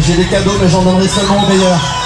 J'ai des cadeaux, mais j'en donnerai seulement aux meilleurs.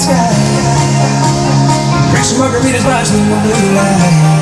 Sky. Drink some margaritas, watching the blue lights.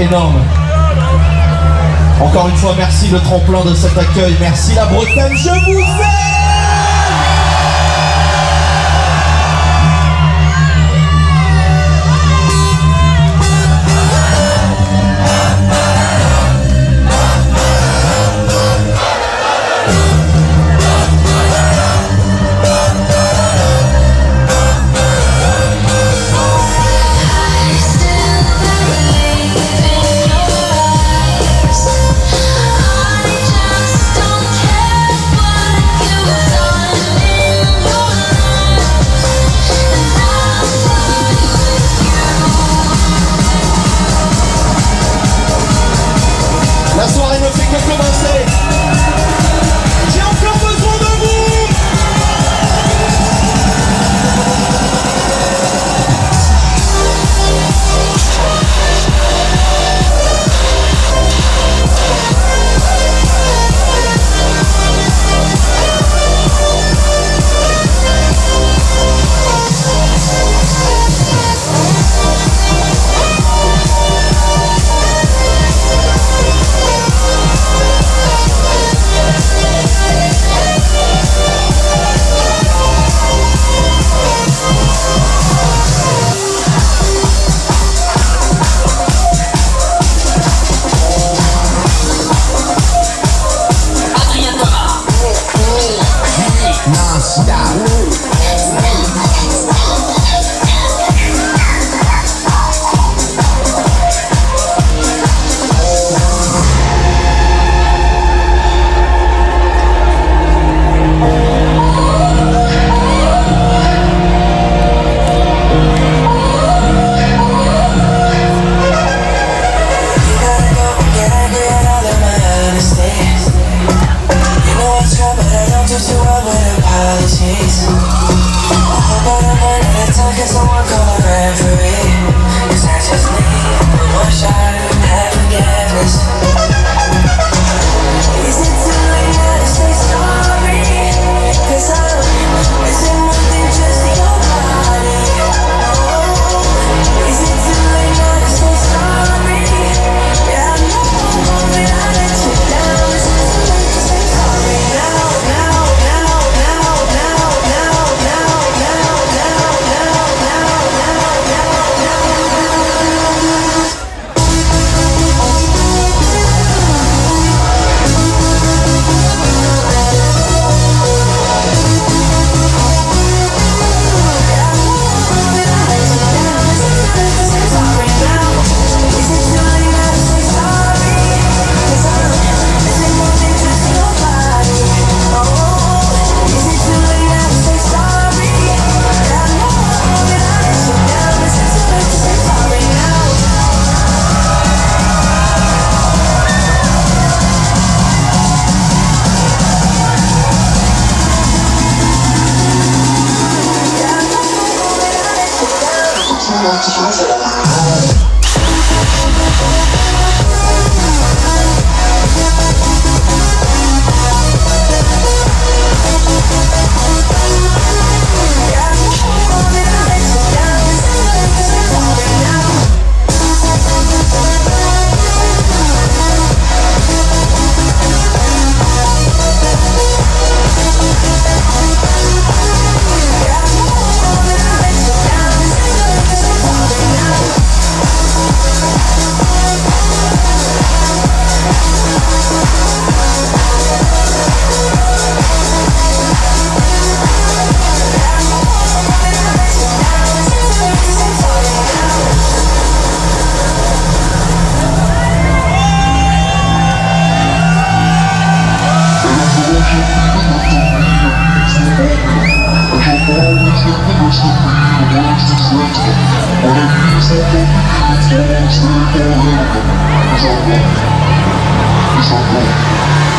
énorme. Encore une fois, merci le tremplin de cet accueil. Merci la Bretagne. Je vous aime.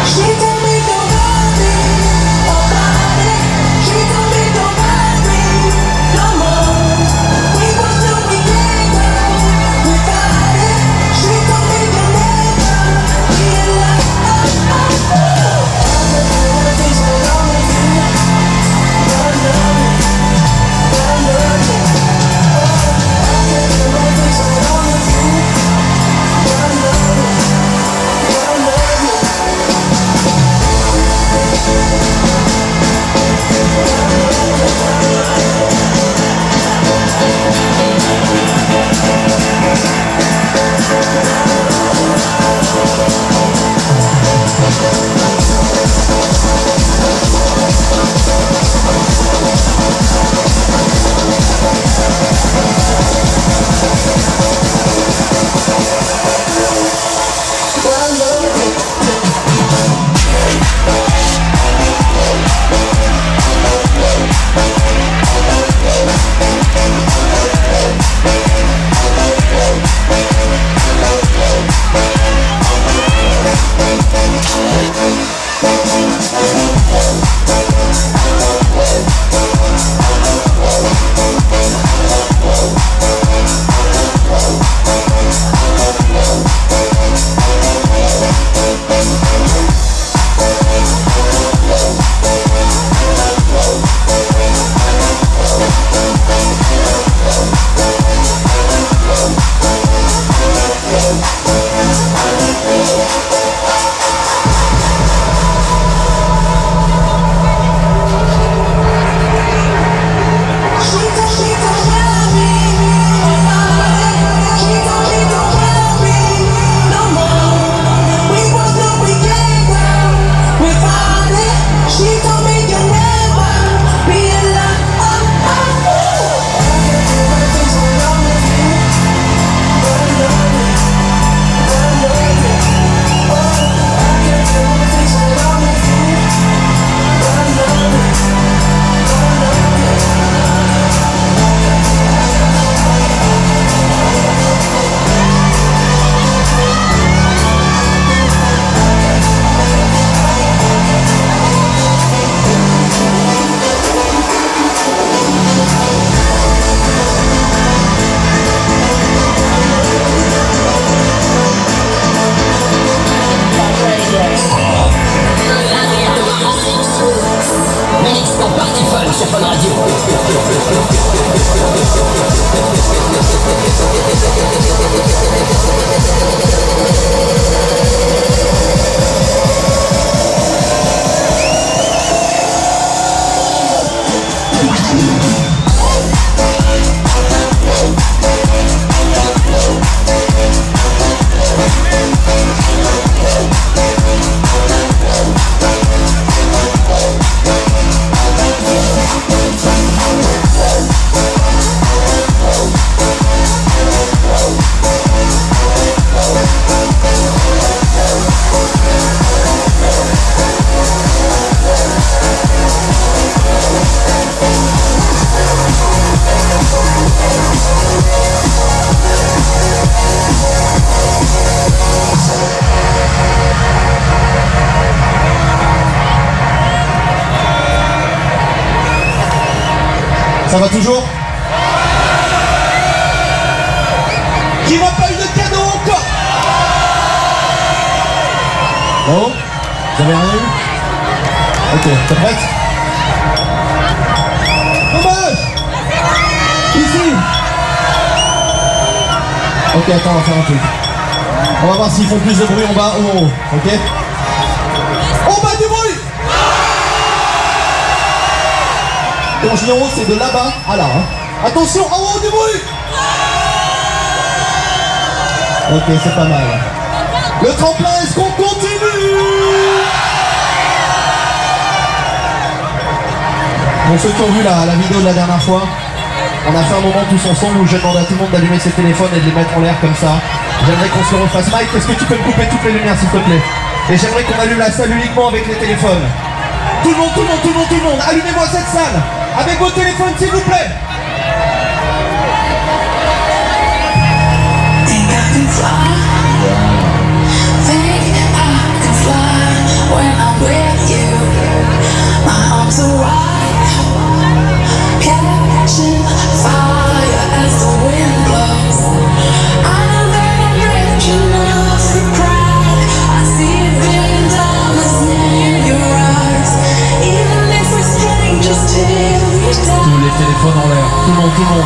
Shit! Toujours Qui n'a pas eu de cadeau encore Oh Vous rien eu Ok, t'es prête Ici Ok, attends, on va faire un truc. On va voir s'ils font plus de bruit en bas ou en haut, ok En bas du bruit Quand je dis en haut, c'est de là-bas à là. hein. Attention, en haut du bruit Ok, c'est pas mal. Le tremplin, est-ce qu'on continue? Pour ceux qui ont vu la, la vidéo de la dernière fois, on a fait un moment tous ensemble où j'ai demandé à tout le monde d'allumer ses téléphones et de les mettre en l'air comme ça. J'aimerais qu'on se refasse. Mike, est-ce que tu peux me couper toutes les lumières s'il te plaît? Et j'aimerais qu'on allume la salle uniquement avec les téléphones. Tout le monde, tout le monde, tout le monde, tout le monde, allumez-moi cette salle avec vos téléphones s'il vous plaît. I Tous les téléphones en l'air. Tout le monde, tout le monde.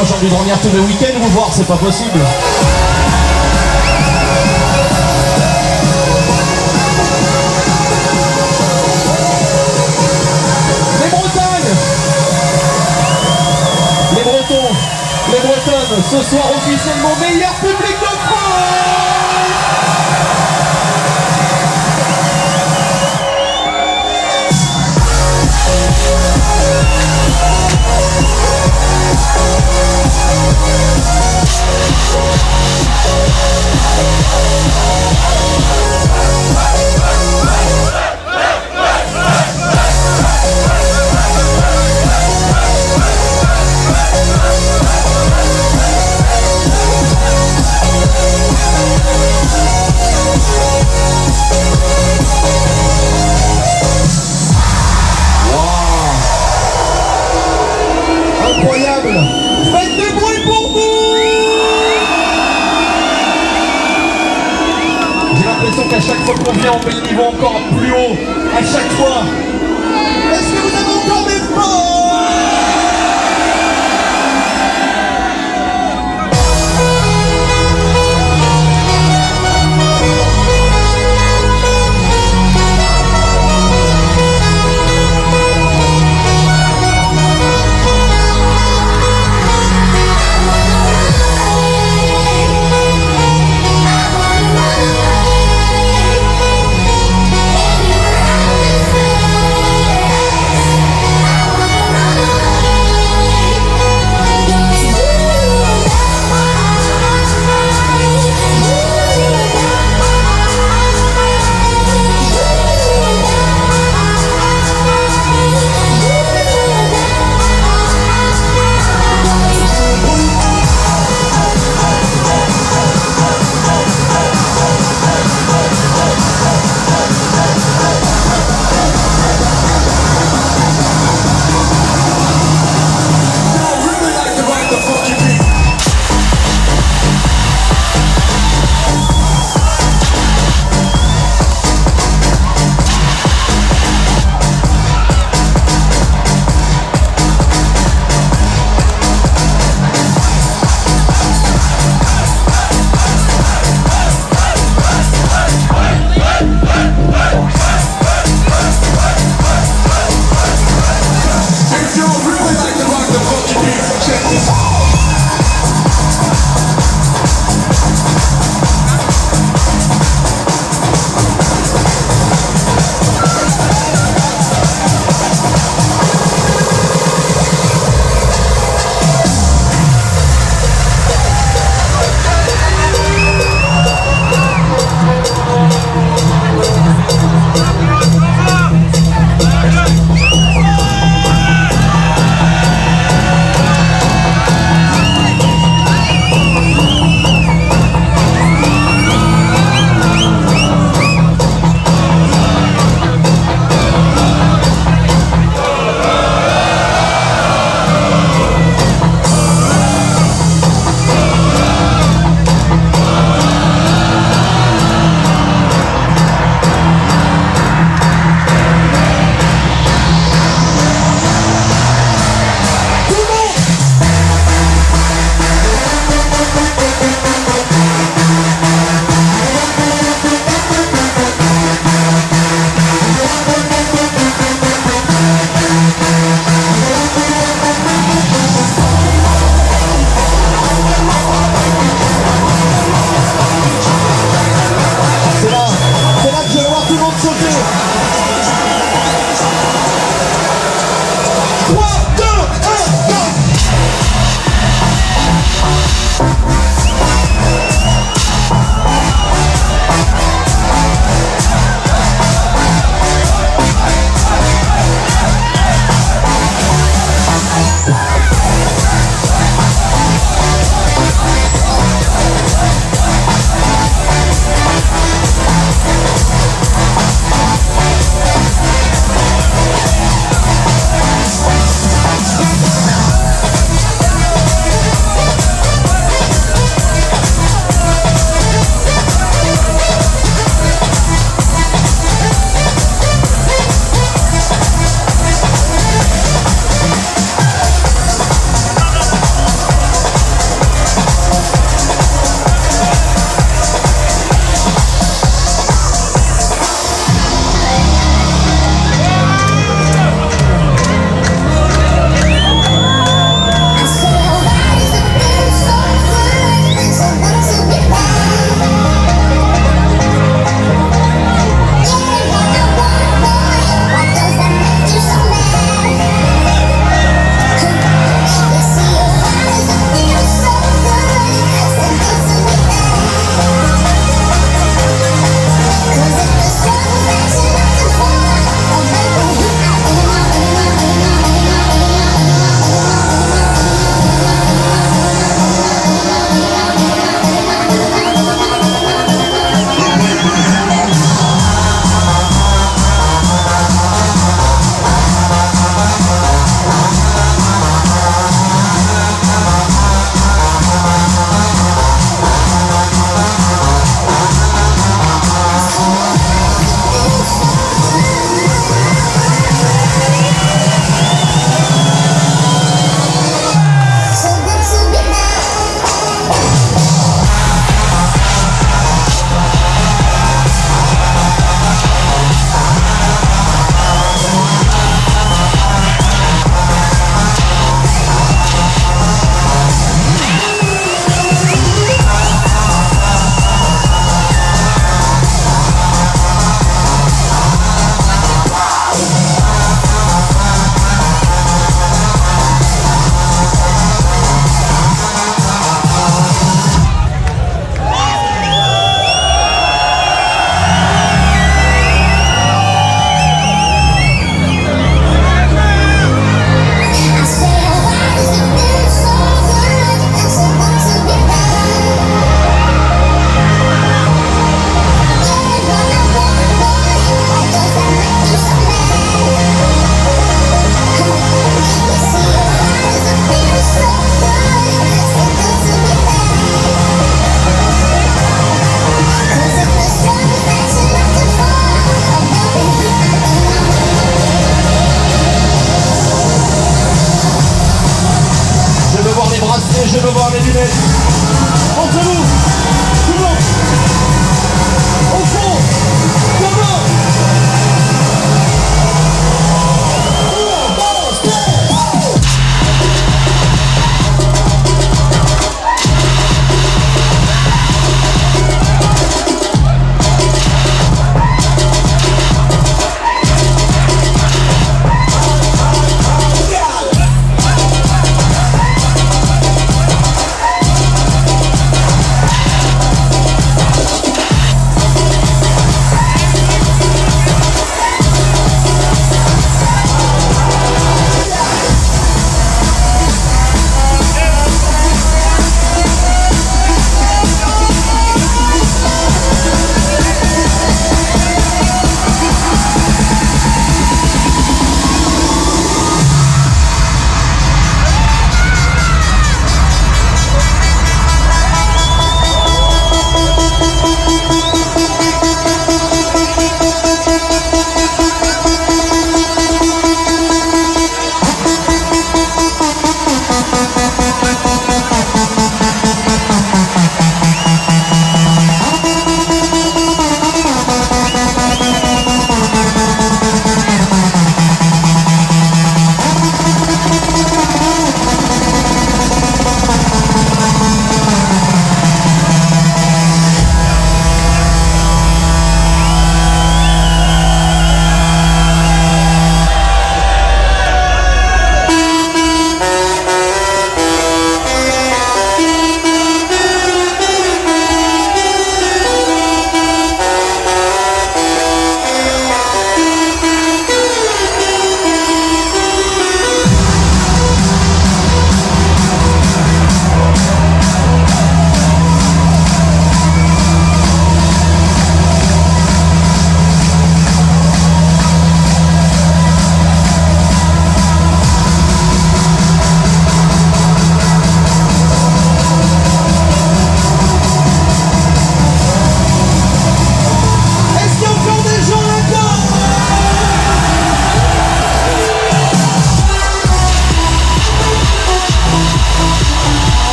Moi j'ai envie de revenir tous les week-ends vous voir, c'est pas possible. Les Bretagnes Les Bretons Les Bretonnes, ce soir officiellement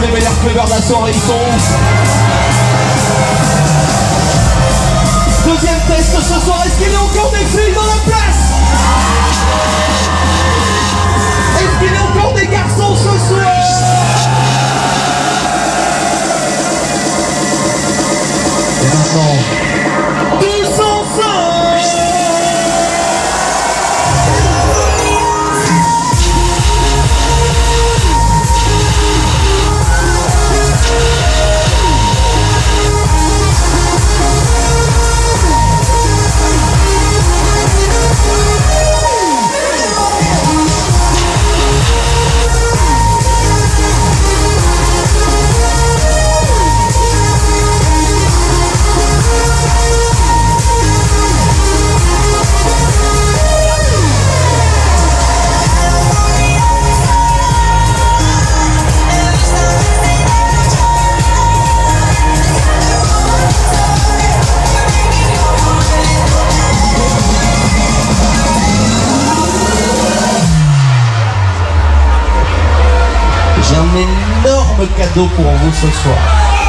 les meilleurs clubbers de la soirée Ils sont Deuxième test ce soir, est-ce qu'il y a encore des filles dans la place do povo sensual.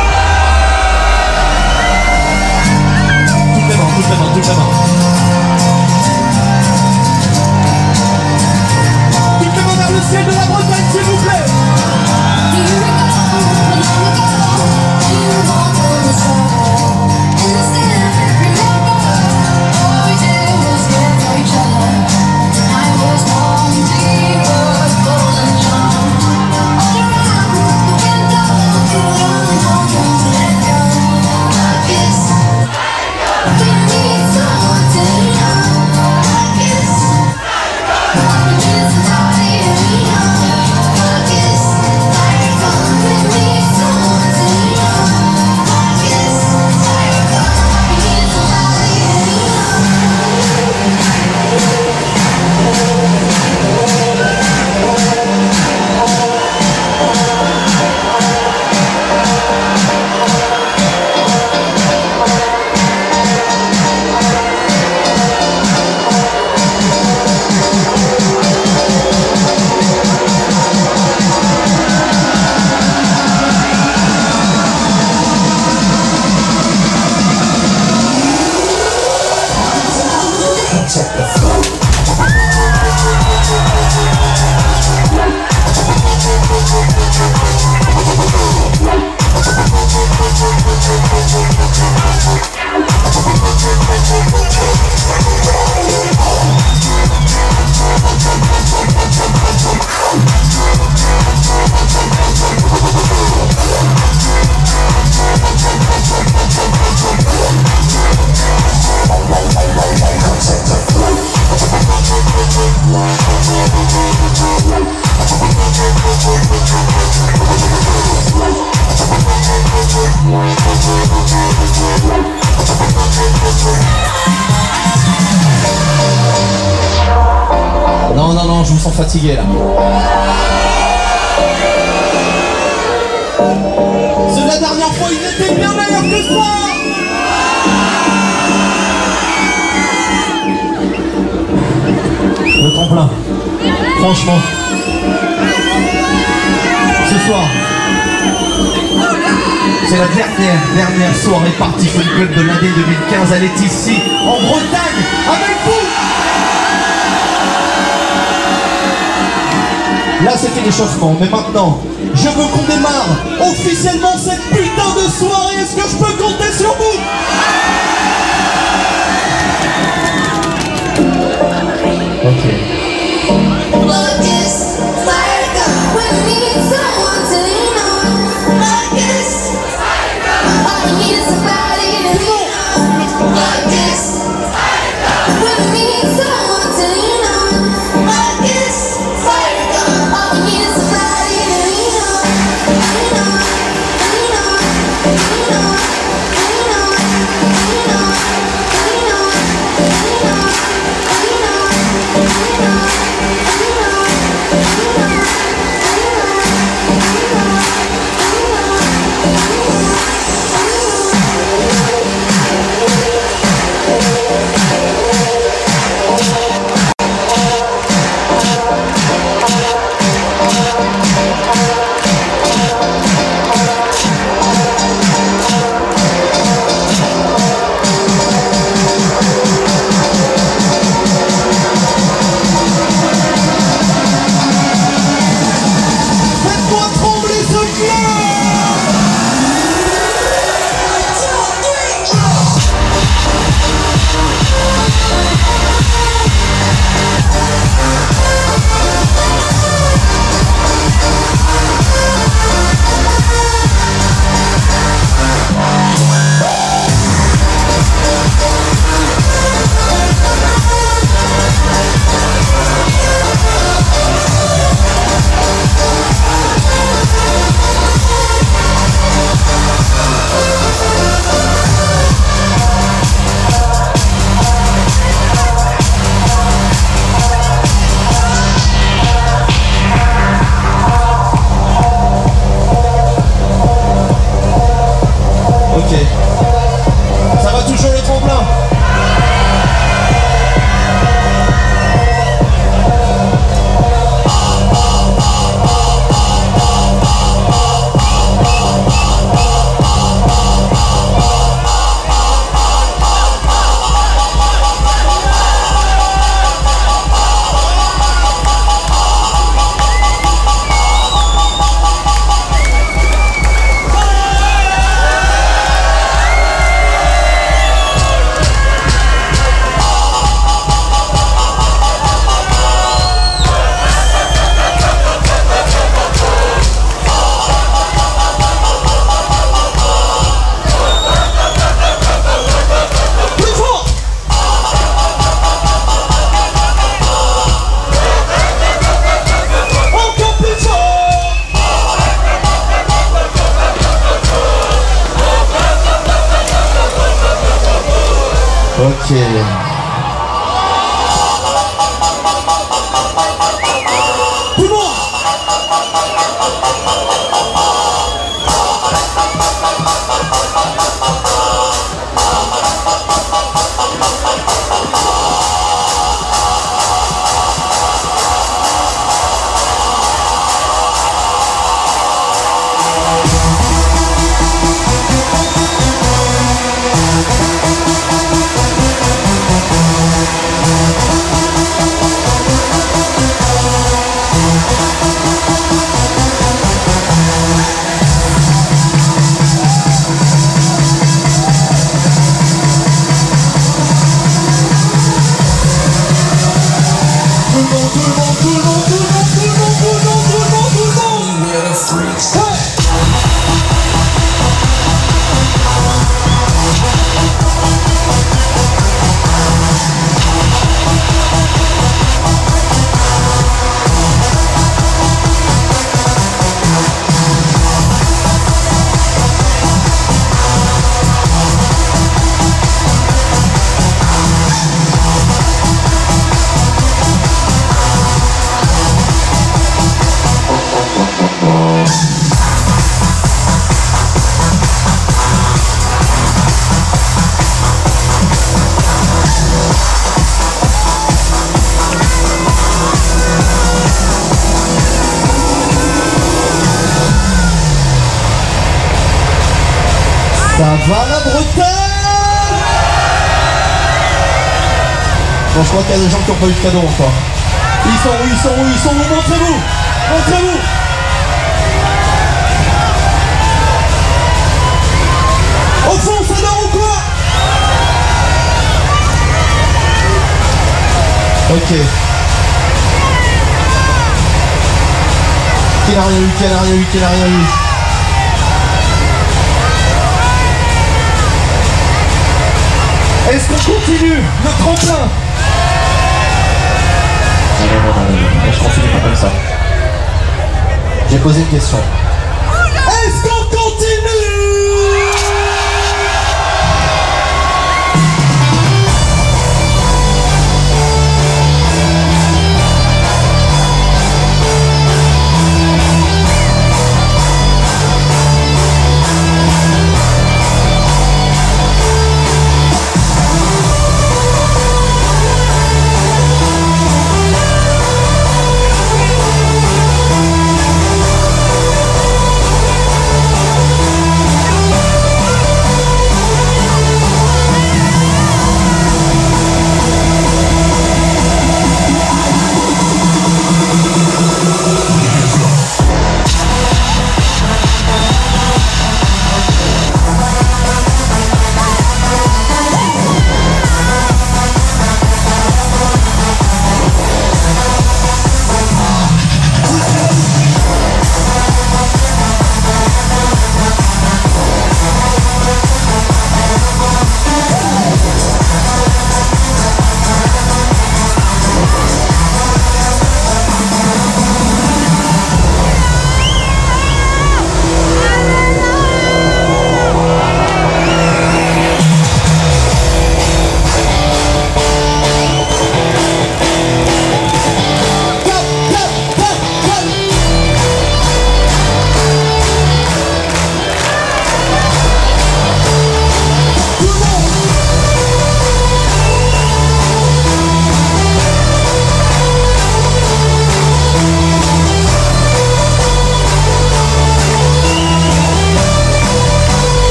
Je vous sens fatigué là. C'est la dernière fois, ils étaient bien meilleurs que ça Le tremplin. Franchement. Ce soir. C'est la dernière, dernière soirée Party Fun Club de l'année 2015. Elle est ici, en Bretagne, Là, c'était l'échauffement, mais maintenant, je veux qu'on démarre officiellement cette putain de soirée. Est-ce que je peux compter sur vous? Pas eu de cadeau encore. Ils sont où Ils sont où Ils sont où? Montrez-vous! Montrez-vous! Au fond, ça dort ou quoi? Ok. Qui n'a rien eu Qui n'a rien eu Qui n'a rien eu Est-ce qu'on continue? Le tremplin Non, non, non, non, non, je continue pas comme ça. J'ai posé une question.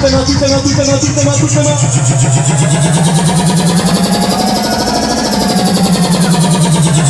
Tutema, tutema, tutema, tutema, tutema.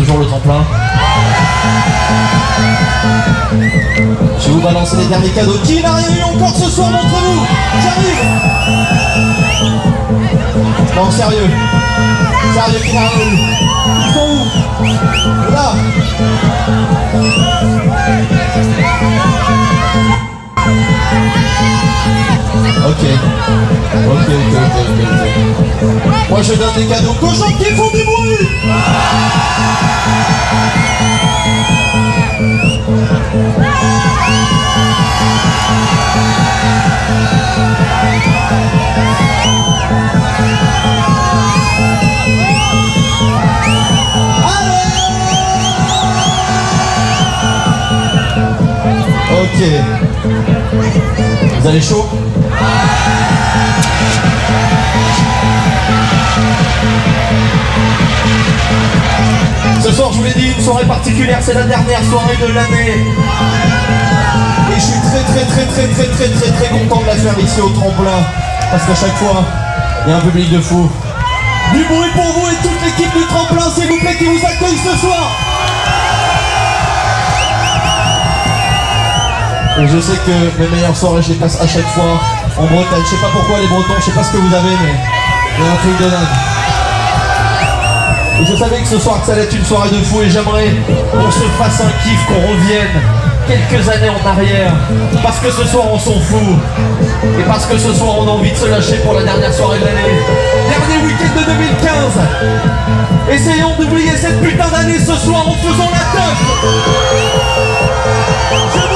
toujours le tremplin Je vais vous balancer les derniers cadeaux. Qui n'a rien eu encore ce soir d'entre vous J'arrive Non, sérieux. Sérieux, qui n'a rien eu Ils sont où Là Ok. Ok, ok, ok, ok, ok. Moi je donne des cadeaux qu'aux gens qui font du bruit Ok. Vous avez chaud Ce soir, je vous l'ai dit, une soirée particulière, c'est la dernière soirée de l'année. Et je suis très très très très très très très très content de la faire ici au tremplin. Parce qu'à chaque fois, il y a un public de fou. Du bruit pour vous et toute l'équipe du tremplin, s'il vous plaît, qui vous accueille ce soir. Je sais que mes meilleures soirées, je les passe à chaque fois en Bretagne. Je sais pas pourquoi les Bretons, je sais pas ce que vous avez, mais il y a un truc de dingue. Je savais que ce soir que ça allait être une soirée de fou et j'aimerais qu'on se fasse un kiff, qu'on revienne quelques années en arrière. Parce que ce soir on s'en fout. Et parce que ce soir on a envie de se lâcher pour la dernière soirée de l'année. Dernier week-end de 2015. Essayons d'oublier cette putain d'année ce soir en faisant la. Je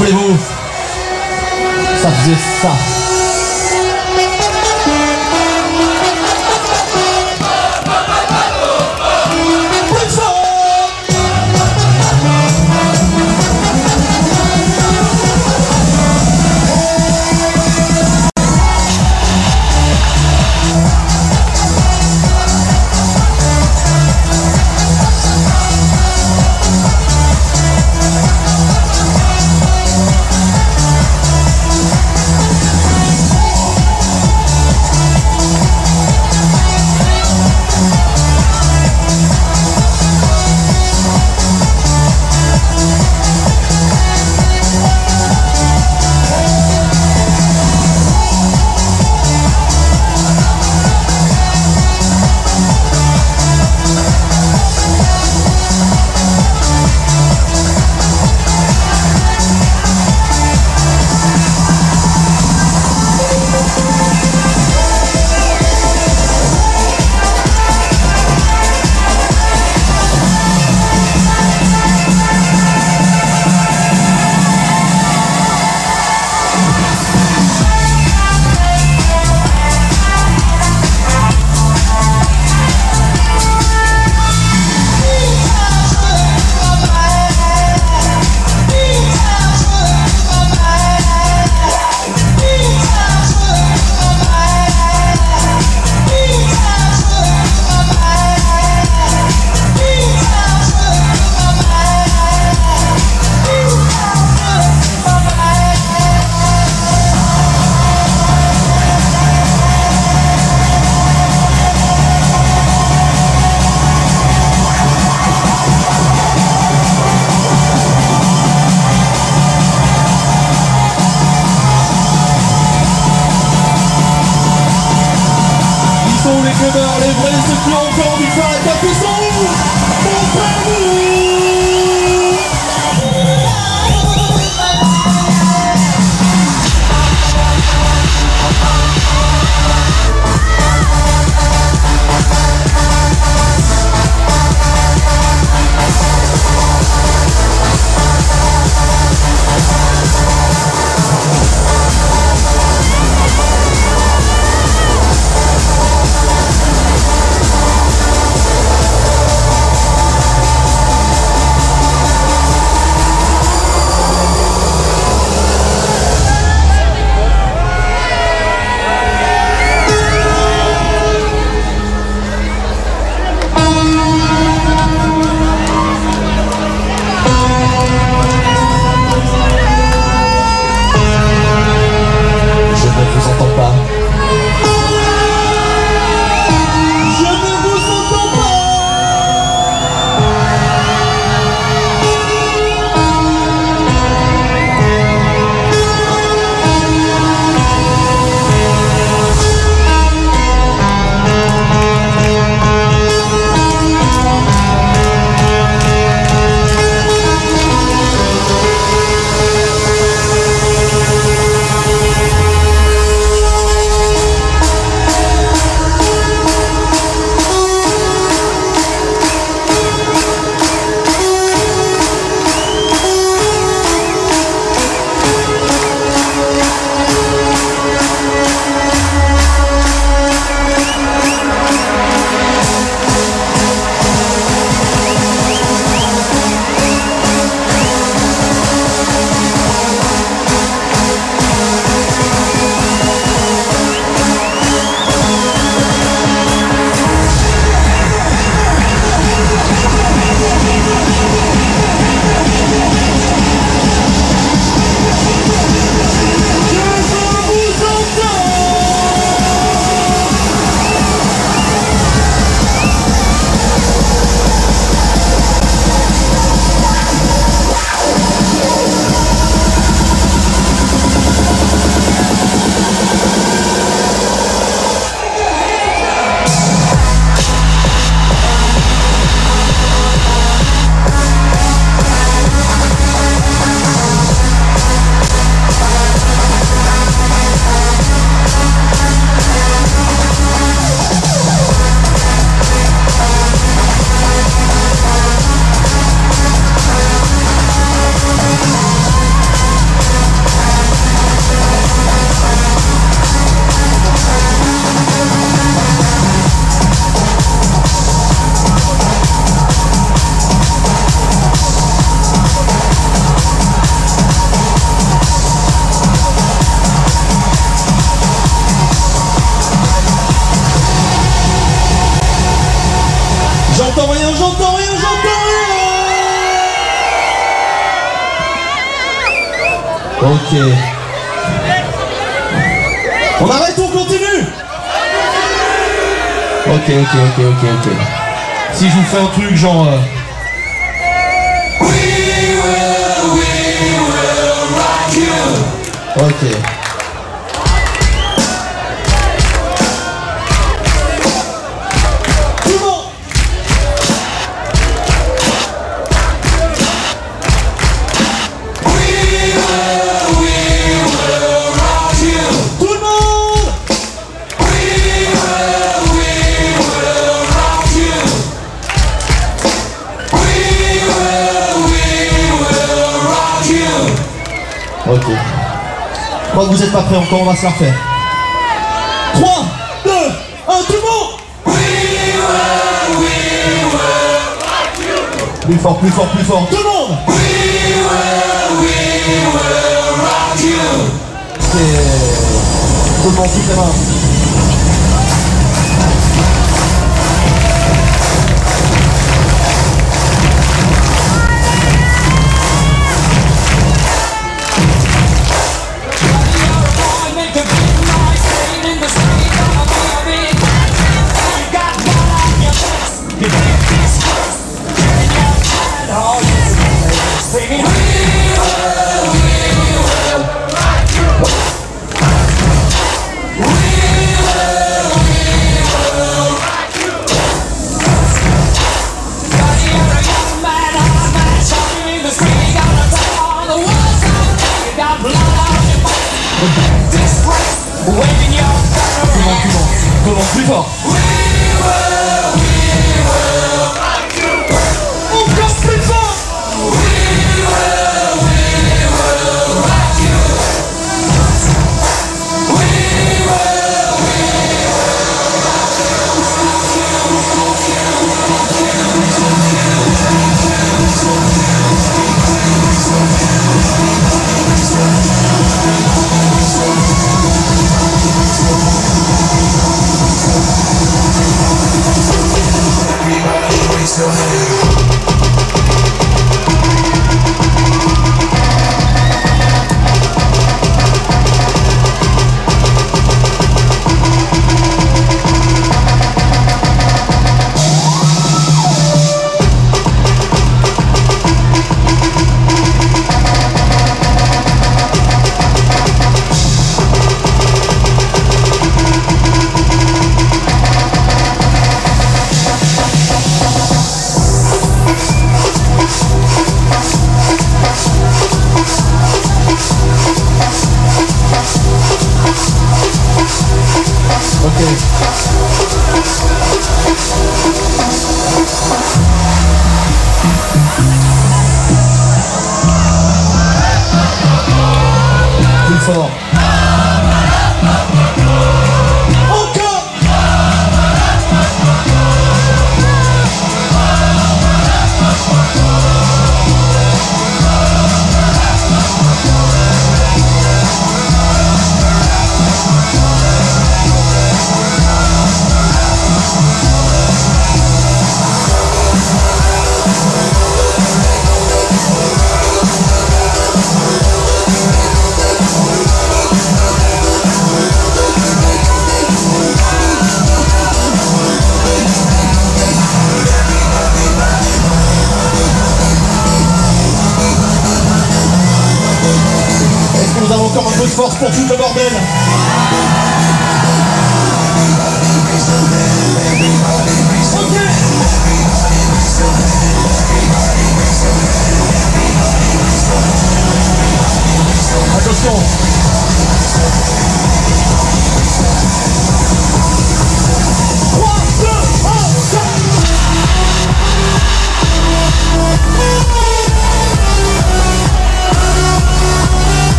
Rappelez-vous, ça faisait ça. Ok, ok, ok, ok. Si je vous fais un truc genre... euh, N'êtes pas prêts encore, on va se la refaire. 3, 2, 1, tout le monde Plus fort, plus fort, plus fort, tout le monde C'est... Tout le monde, toutes les mains. Monde, plus fort.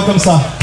Comme ça.